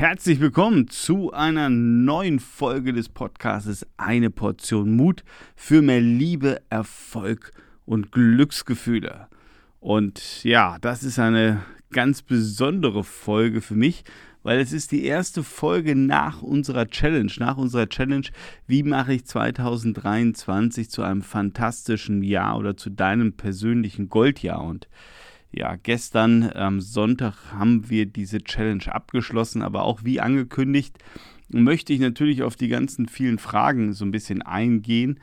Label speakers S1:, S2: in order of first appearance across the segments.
S1: herzlich willkommen zu einer neuen Folge des Podcasts Eine Portion Mut für mehr Liebe, Erfolg und Glücksgefühle. Und ja, das ist eine ganz besondere Folge für mich, weil es ist die erste Folge nach unserer Challenge, nach unserer Challenge, wie mache ich 2023 zu einem fantastischen Jahr oder zu deinem persönlichen Goldjahr und ja, gestern am ähm, Sonntag haben wir diese Challenge abgeschlossen, aber auch wie angekündigt möchte ich natürlich auf die ganzen vielen Fragen so ein bisschen eingehen,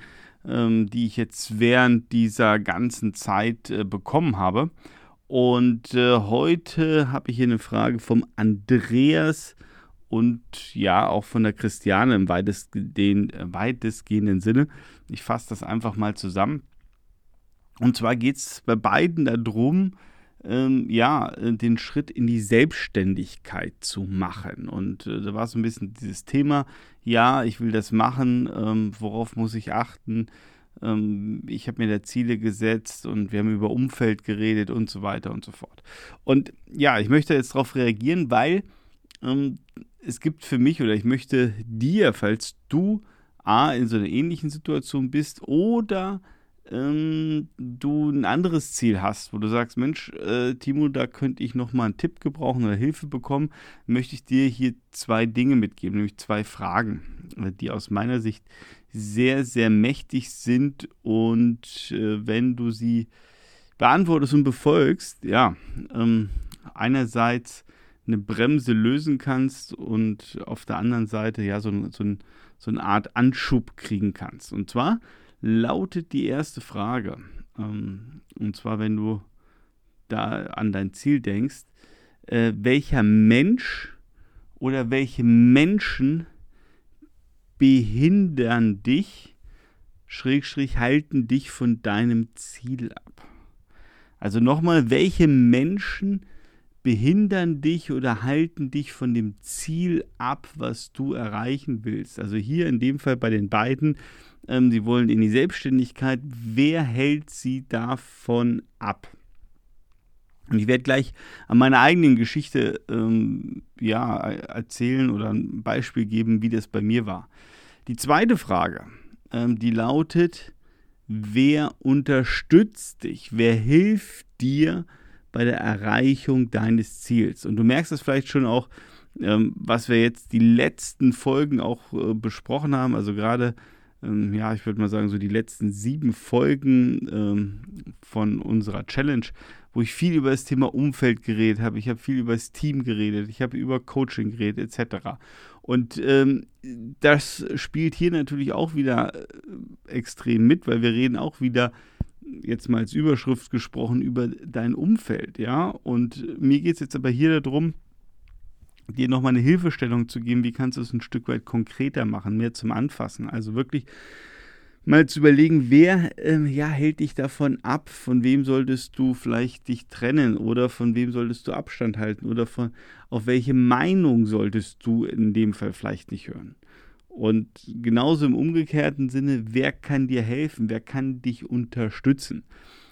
S1: ähm, die ich jetzt während dieser ganzen Zeit äh, bekommen habe. Und äh, heute habe ich hier eine Frage vom Andreas und ja auch von der Christiane im weitestgehenden, äh, weitestgehenden Sinne. Ich fasse das einfach mal zusammen. Und zwar geht es bei beiden darum, ähm, ja, äh, den Schritt in die Selbstständigkeit zu machen. Und äh, da war so ein bisschen dieses Thema, ja, ich will das machen, ähm, worauf muss ich achten? Ähm, ich habe mir da Ziele gesetzt und wir haben über Umfeld geredet und so weiter und so fort. Und ja, ich möchte jetzt darauf reagieren, weil ähm, es gibt für mich oder ich möchte dir, falls du A, in so einer ähnlichen Situation bist oder ähm, du ein anderes Ziel hast, wo du sagst, Mensch, äh, Timo, da könnte ich noch mal einen Tipp gebrauchen oder Hilfe bekommen, möchte ich dir hier zwei Dinge mitgeben, nämlich zwei Fragen, äh, die aus meiner Sicht sehr, sehr mächtig sind und äh, wenn du sie beantwortest und befolgst, ja, ähm, einerseits eine Bremse lösen kannst und auf der anderen Seite ja so, so, so eine Art Anschub kriegen kannst. Und zwar lautet die erste Frage. Ähm, und zwar, wenn du da an dein Ziel denkst, äh, welcher Mensch oder welche Menschen behindern dich, Schrägstrich halten dich von deinem Ziel ab. Also nochmal, welche Menschen behindern dich oder halten dich von dem Ziel ab, was du erreichen willst. Also hier in dem Fall bei den beiden ähm, sie wollen in die Selbstständigkeit. Wer hält sie davon ab? Und ich werde gleich an meiner eigenen Geschichte ähm, ja, erzählen oder ein Beispiel geben, wie das bei mir war. Die zweite Frage, ähm, die lautet, wer unterstützt dich? Wer hilft dir bei der Erreichung deines Ziels? Und du merkst es vielleicht schon auch, ähm, was wir jetzt die letzten Folgen auch äh, besprochen haben, also gerade ähm, ja, ich würde mal sagen, so die letzten sieben Folgen ähm, von unserer Challenge, wo ich viel über das Thema Umfeld geredet habe. Ich habe viel über das Team geredet, ich habe über Coaching geredet, etc. Und ähm, das spielt hier natürlich auch wieder äh, extrem mit, weil wir reden auch wieder jetzt mal als Überschrift gesprochen über dein Umfeld, ja. Und mir geht es jetzt aber hier darum, dir nochmal eine Hilfestellung zu geben, wie kannst du es ein Stück weit konkreter machen, mehr zum Anfassen. Also wirklich mal zu überlegen, wer äh, ja, hält dich davon ab, von wem solltest du vielleicht dich trennen oder von wem solltest du Abstand halten oder von auf welche Meinung solltest du in dem Fall vielleicht nicht hören. Und genauso im umgekehrten Sinne, wer kann dir helfen, wer kann dich unterstützen?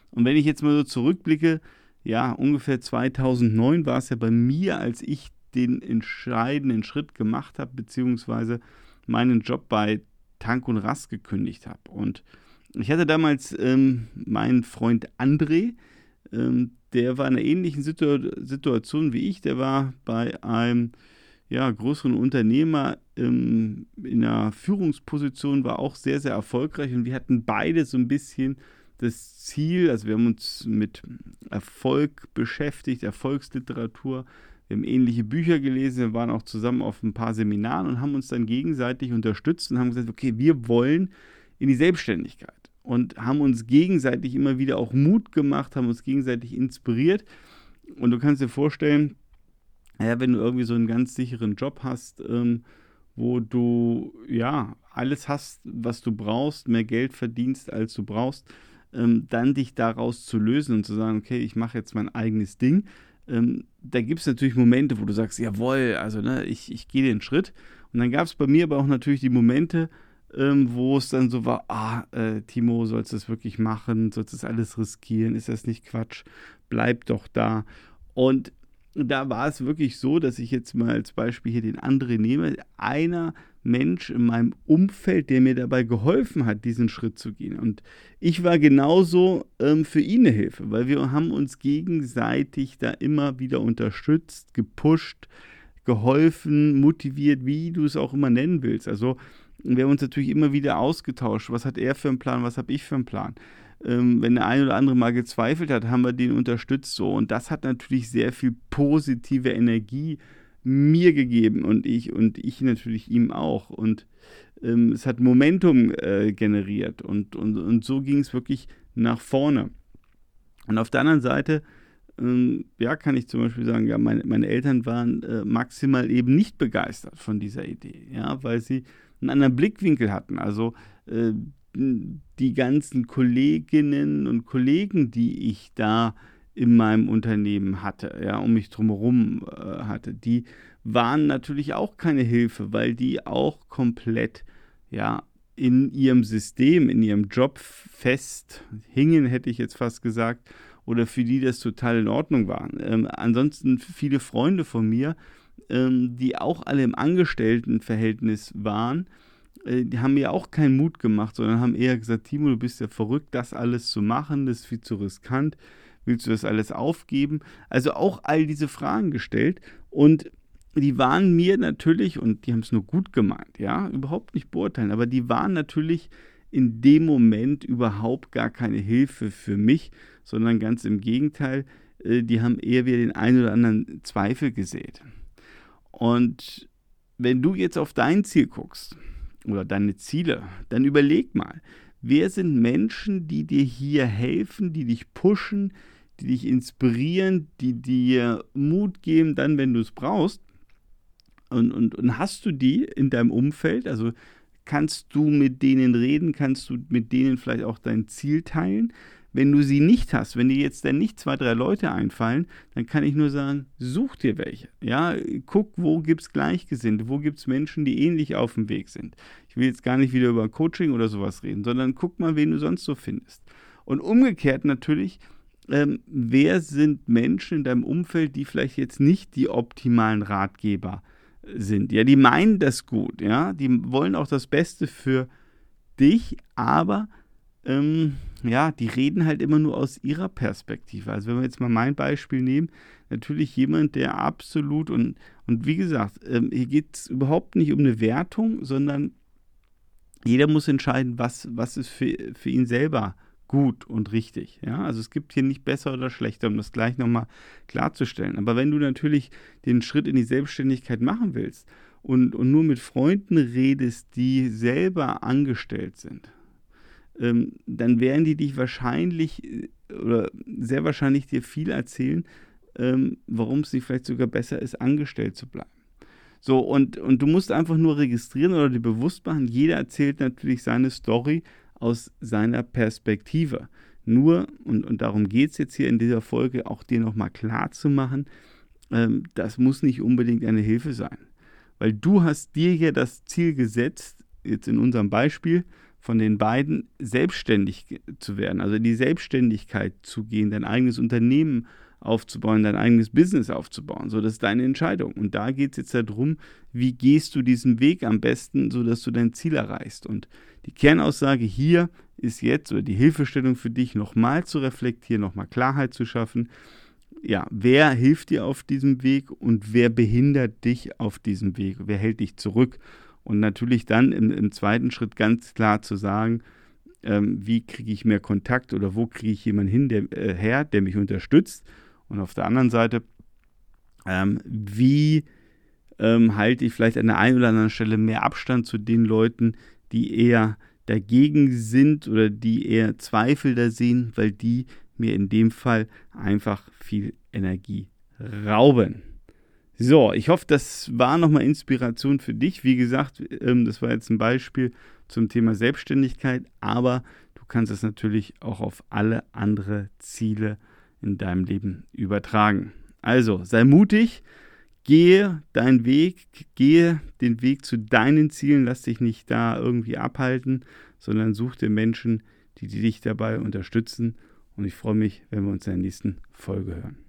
S1: Und wenn ich jetzt mal so zurückblicke, ja, ungefähr 2009 war es ja bei mir, als ich den entscheidenden Schritt gemacht habe, beziehungsweise meinen Job bei Tank und Rast gekündigt habe. Und ich hatte damals ähm, meinen Freund André, ähm, der war in einer ähnlichen Situ Situation wie ich. Der war bei einem ja, größeren Unternehmer ähm, in einer Führungsposition, war auch sehr, sehr erfolgreich und wir hatten beide so ein bisschen das Ziel, also wir haben uns mit Erfolg beschäftigt, Erfolgsliteratur, wir haben ähnliche Bücher gelesen, wir waren auch zusammen auf ein paar Seminaren und haben uns dann gegenseitig unterstützt und haben gesagt, okay, wir wollen in die Selbstständigkeit und haben uns gegenseitig immer wieder auch Mut gemacht, haben uns gegenseitig inspiriert. Und du kannst dir vorstellen, ja, wenn du irgendwie so einen ganz sicheren Job hast, ähm, wo du ja alles hast, was du brauchst, mehr Geld verdienst, als du brauchst, ähm, dann dich daraus zu lösen und zu sagen, okay, ich mache jetzt mein eigenes Ding, ähm, da gibt es natürlich Momente, wo du sagst, jawohl, also ne, ich, ich gehe den Schritt. Und dann gab es bei mir aber auch natürlich die Momente, ähm, wo es dann so war, ah, äh, Timo, sollst du das wirklich machen? Sollst du das alles riskieren? Ist das nicht Quatsch? Bleib doch da. Und da war es wirklich so, dass ich jetzt mal als Beispiel hier den André nehme. Einer Mensch in meinem Umfeld, der mir dabei geholfen hat, diesen Schritt zu gehen. Und ich war genauso ähm, für ihn eine Hilfe, weil wir haben uns gegenseitig da immer wieder unterstützt, gepusht, geholfen, motiviert, wie du es auch immer nennen willst. Also wir haben uns natürlich immer wieder ausgetauscht. Was hat er für einen Plan, was habe ich für einen Plan? Ähm, wenn der eine oder andere mal gezweifelt hat, haben wir den unterstützt so. Und das hat natürlich sehr viel positive Energie mir gegeben und ich und ich natürlich ihm auch. Und ähm, es hat Momentum äh, generiert und, und, und so ging es wirklich nach vorne. Und auf der anderen Seite, ähm, ja, kann ich zum Beispiel sagen, ja, meine, meine Eltern waren äh, maximal eben nicht begeistert von dieser Idee, ja, weil sie einen anderen Blickwinkel hatten. Also äh, die ganzen Kolleginnen und Kollegen, die ich da in meinem Unternehmen hatte, ja, um mich drumherum äh, hatte, die waren natürlich auch keine Hilfe, weil die auch komplett, ja, in ihrem System, in ihrem Job fest hingen, hätte ich jetzt fast gesagt, oder für die das total in Ordnung war. Ähm, ansonsten viele Freunde von mir, ähm, die auch alle im Angestelltenverhältnis waren, die haben mir auch keinen Mut gemacht, sondern haben eher gesagt, Timo, du bist ja verrückt, das alles zu machen, das ist viel zu riskant, willst du das alles aufgeben? Also auch all diese Fragen gestellt und die waren mir natürlich, und die haben es nur gut gemeint, ja, überhaupt nicht beurteilen, aber die waren natürlich in dem Moment überhaupt gar keine Hilfe für mich, sondern ganz im Gegenteil, äh, die haben eher wieder den einen oder anderen Zweifel gesät. Und wenn du jetzt auf dein Ziel guckst, oder deine Ziele, dann überleg mal, wer sind Menschen, die dir hier helfen, die dich pushen, die dich inspirieren, die dir Mut geben, dann, wenn du es brauchst. Und, und, und hast du die in deinem Umfeld? Also kannst du mit denen reden? Kannst du mit denen vielleicht auch dein Ziel teilen? Wenn du sie nicht hast, wenn dir jetzt dann nicht zwei, drei Leute einfallen, dann kann ich nur sagen, such dir welche. Ja, guck, wo gibt es Gleichgesinnte, wo gibt es Menschen, die ähnlich auf dem Weg sind. Ich will jetzt gar nicht wieder über Coaching oder sowas reden, sondern guck mal, wen du sonst so findest. Und umgekehrt natürlich, ähm, wer sind Menschen in deinem Umfeld, die vielleicht jetzt nicht die optimalen Ratgeber sind? Ja, die meinen das gut, ja, die wollen auch das Beste für dich, aber ähm, ja, die reden halt immer nur aus ihrer Perspektive. Also wenn wir jetzt mal mein Beispiel nehmen, natürlich jemand, der absolut und, und wie gesagt, ähm, hier geht es überhaupt nicht um eine Wertung, sondern jeder muss entscheiden, was, was ist für, für ihn selber gut und richtig. Ja? Also es gibt hier nicht besser oder schlechter, um das gleich nochmal klarzustellen. Aber wenn du natürlich den Schritt in die Selbstständigkeit machen willst und, und nur mit Freunden redest, die selber angestellt sind, ähm, dann werden die dich wahrscheinlich äh, oder sehr wahrscheinlich dir viel erzählen, ähm, warum es nicht vielleicht sogar besser ist, angestellt zu bleiben. So, und, und du musst einfach nur registrieren oder dir bewusst machen, jeder erzählt natürlich seine Story aus seiner Perspektive. Nur, und, und darum geht es jetzt hier in dieser Folge, auch dir nochmal klar zu machen, ähm, das muss nicht unbedingt eine Hilfe sein. Weil du hast dir ja das Ziel gesetzt, jetzt in unserem Beispiel, von den beiden selbstständig zu werden, also in die Selbstständigkeit zu gehen, dein eigenes Unternehmen aufzubauen, dein eigenes Business aufzubauen. So, das ist deine Entscheidung. Und da geht es jetzt darum, wie gehst du diesen Weg am besten, sodass du dein Ziel erreichst. Und die Kernaussage hier ist jetzt, oder die Hilfestellung für dich, nochmal zu reflektieren, nochmal Klarheit zu schaffen. Ja, wer hilft dir auf diesem Weg und wer behindert dich auf diesem Weg? Wer hält dich zurück? Und natürlich dann im, im zweiten Schritt ganz klar zu sagen, ähm, wie kriege ich mehr Kontakt oder wo kriege ich jemanden hin, der, äh, her, der mich unterstützt. Und auf der anderen Seite, ähm, wie ähm, halte ich vielleicht an der einen oder anderen Stelle mehr Abstand zu den Leuten, die eher dagegen sind oder die eher Zweifel da sehen, weil die mir in dem Fall einfach viel Energie rauben. So, ich hoffe, das war nochmal Inspiration für dich. Wie gesagt, ähm, das war jetzt ein Beispiel zum Thema Selbstständigkeit, aber du kannst es natürlich auch auf alle andere Ziele in deinem Leben übertragen. Also, sei mutig, gehe deinen Weg, gehe den Weg zu deinen Zielen, lass dich nicht da irgendwie abhalten, sondern such dir Menschen, die dich dabei unterstützen. Und ich freue mich, wenn wir uns in der nächsten Folge hören.